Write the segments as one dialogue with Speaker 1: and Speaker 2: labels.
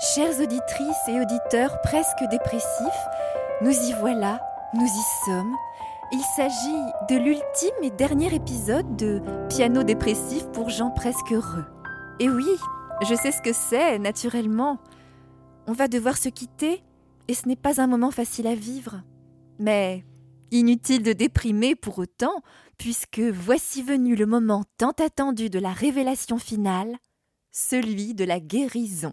Speaker 1: Chères auditrices et auditeurs presque dépressifs, nous y voilà, nous y sommes. Il s'agit de l'ultime et dernier épisode de Piano dépressif pour gens presque heureux. Et oui, je sais ce que c'est, naturellement. On va devoir se quitter, et ce n'est pas un moment facile à vivre. Mais inutile de déprimer pour autant, puisque voici venu le moment tant attendu de la révélation finale, celui de la guérison.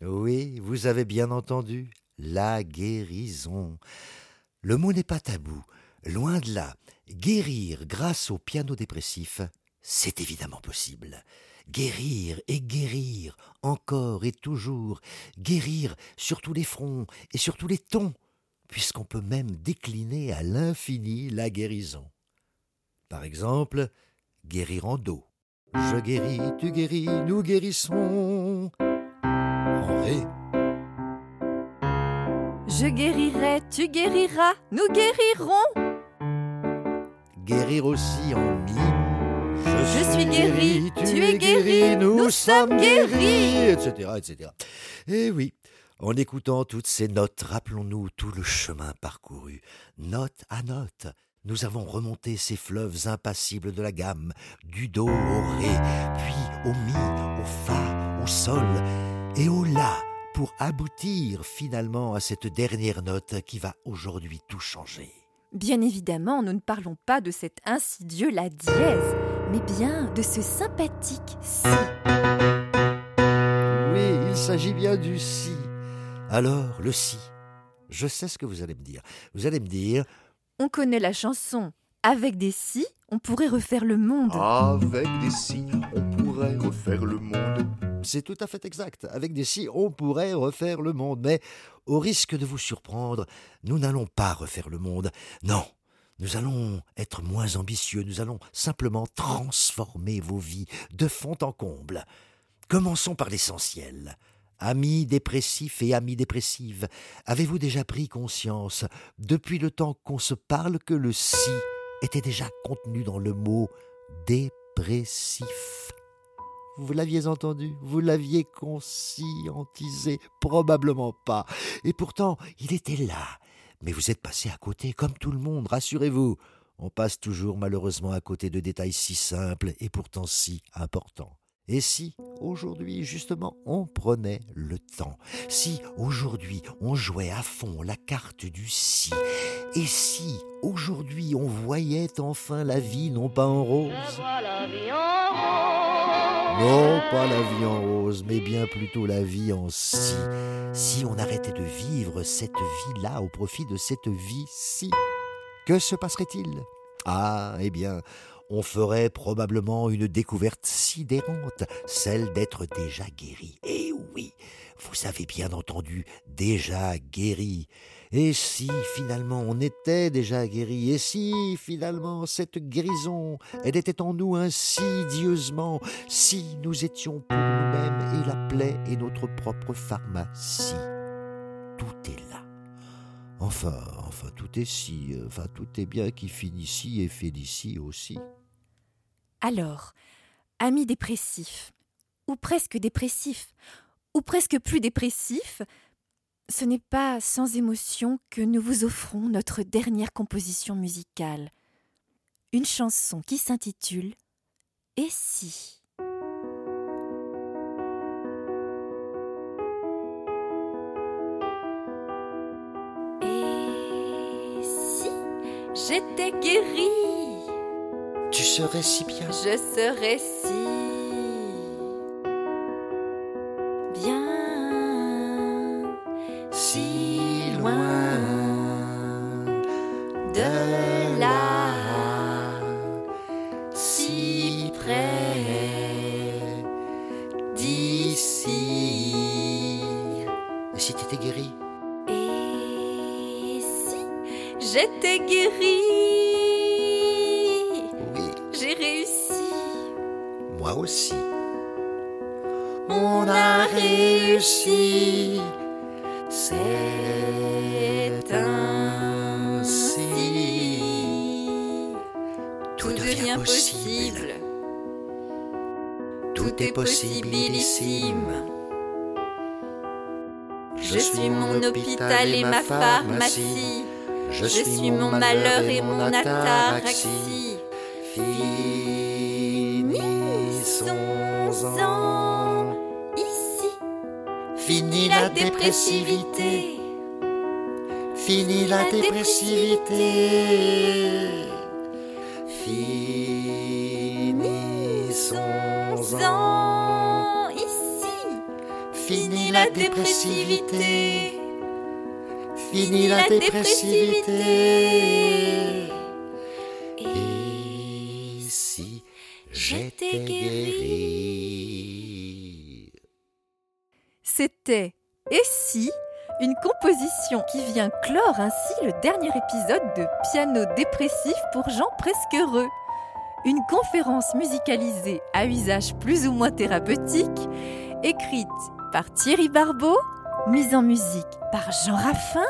Speaker 2: Oui, vous avez bien entendu, la guérison. Le mot n'est pas tabou, loin de là. Guérir grâce au piano dépressif, c'est évidemment possible. Guérir et guérir, encore et toujours, guérir sur tous les fronts et sur tous les tons, puisqu'on peut même décliner à l'infini la guérison. Par exemple, guérir en dos. Je guéris, tu guéris, nous guérissons.
Speaker 1: Je guérirai, tu guériras, nous guérirons.
Speaker 2: Guérir aussi en mi.
Speaker 1: Je, suis guéri, tu es guéri, nous, sommes guéris,
Speaker 2: etc., etc. Et eh oui, en écoutant toutes ces notes, rappelons-nous tout le chemin parcouru, note à note. Nous avons remonté ces fleuves impassibles de la gamme, du do au ré, puis au mi, au fa, au sol, et au La pour aboutir finalement à cette dernière note qui va aujourd'hui tout changer.
Speaker 1: Bien évidemment, nous ne parlons pas de cet insidieux La dièse, mais bien de ce sympathique Si.
Speaker 2: Oui, il s'agit bien du Si. Alors, le Si. Je sais ce que vous allez me dire. Vous allez me dire...
Speaker 1: On connaît la chanson. Avec des Si, on pourrait refaire le monde.
Speaker 3: Avec des Si, on pourrait refaire le monde.
Speaker 2: C'est tout à fait exact. Avec des si, on pourrait refaire le monde. Mais, au risque de vous surprendre, nous n'allons pas refaire le monde. Non. Nous allons être moins ambitieux, nous allons simplement transformer vos vies de fond en comble. Commençons par l'essentiel. Amis dépressifs et amis dépressives, avez-vous déjà pris conscience, depuis le temps qu'on se parle, que le si était déjà contenu dans le mot dépressif? Vous l'aviez entendu, vous l'aviez conscientisé, probablement pas. Et pourtant, il était là. Mais vous êtes passé à côté, comme tout le monde, rassurez-vous. On passe toujours malheureusement à côté de détails si simples et pourtant si importants. Et si, aujourd'hui, justement, on prenait le temps? Si, aujourd'hui, on jouait à fond la carte du si? Et si, aujourd'hui, on voyait enfin la vie non pas en rose? Non, pas la vie en rose, mais bien plutôt la vie en si. Si on arrêtait de vivre cette vie-là au profit de cette vie-ci, que se passerait-il? Ah, eh bien, on ferait probablement une découverte sidérante, celle d'être déjà guéri. Eh oui, vous avez bien entendu, déjà guéri. Et si finalement on était déjà guéri, et si finalement cette guérison, elle était en nous insidieusement, si nous étions pour nous-mêmes et la plaie et notre propre pharmacie, tout est là. Enfin, enfin, tout est si, enfin, tout est bien qui finit ici et fait d'ici aussi.
Speaker 1: Alors, amis dépressifs, ou presque dépressifs, ou presque plus dépressifs, ce n'est pas sans émotion que nous vous offrons notre dernière composition musicale, une chanson qui s'intitule Et si? Et si j'étais guérie?
Speaker 2: Tu serais si bien.
Speaker 1: Je serais si
Speaker 2: si t'étais guéri?
Speaker 1: Et si j'étais guéri?
Speaker 2: Oui.
Speaker 1: J'ai réussi.
Speaker 2: Moi aussi. On a réussi. C'est ainsi.
Speaker 1: Tout, devient possible.
Speaker 2: Tout est possibilissime.
Speaker 1: Je suis mon hôpital et ma pharmacie. Je suis mon malheur et mon ataraxie. Finissons-en.
Speaker 2: Fini la dépressivité. Fini la dépressivité.
Speaker 1: Finissons-en ici.
Speaker 2: Fini la dépressivité. Fini la dépressivité. Et si j'étais guéri
Speaker 1: C'était Et si une composition qui vient clore ainsi le dernier épisode de Piano dépressif pour gens presque heureux. Une conférence musicalisée à usage plus ou moins thérapeutique, écrite par Thierry Barbeau, mise en musique par Jean Raffin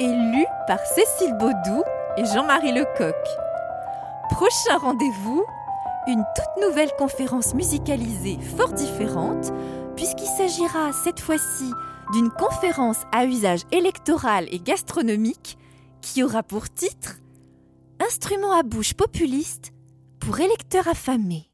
Speaker 1: et lue par Cécile Baudou et Jean-Marie Lecoq. Prochain rendez-vous, une toute nouvelle conférence musicalisée fort différente, puisqu'il s'agira cette fois-ci d'une conférence à usage électoral et gastronomique qui aura pour titre Instrument à bouche populiste pour électeurs affamés.